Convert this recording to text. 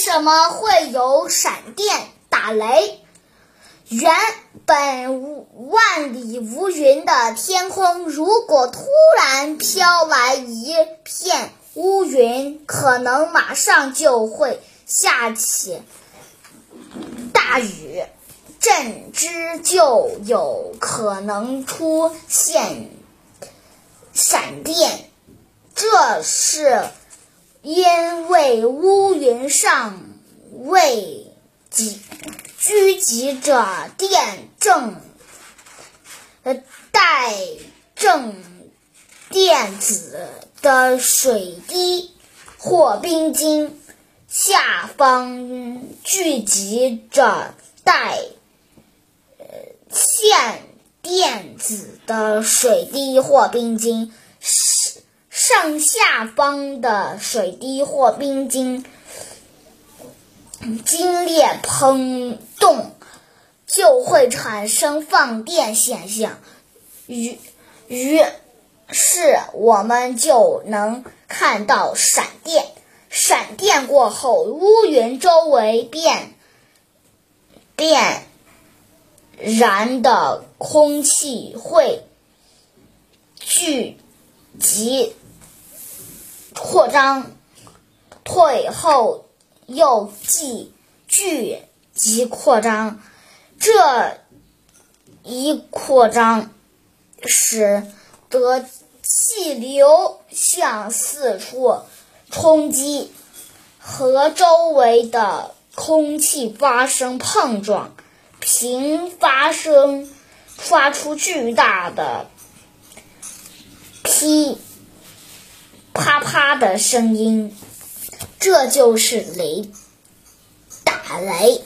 什么会有闪电打雷？原本万里无云的天空，如果突然飘来一片乌云，可能马上就会下起大雨，阵之就有可能出现闪电。这是因为乌云上未集聚集着电正呃带正电子的水滴或冰晶，下方聚集着带呃线电子的水滴或冰晶。上下方的水滴或冰晶激烈碰动，就会产生放电现象，于于是我们就能看到闪电。闪电过后，乌云周围变变燃的空气会聚集。扩张，退后又继聚集扩张，这一扩张使得气流向四处冲击，和周围的空气发生碰撞，频发生发出巨大的劈。啪啪的声音，这就是雷，打雷。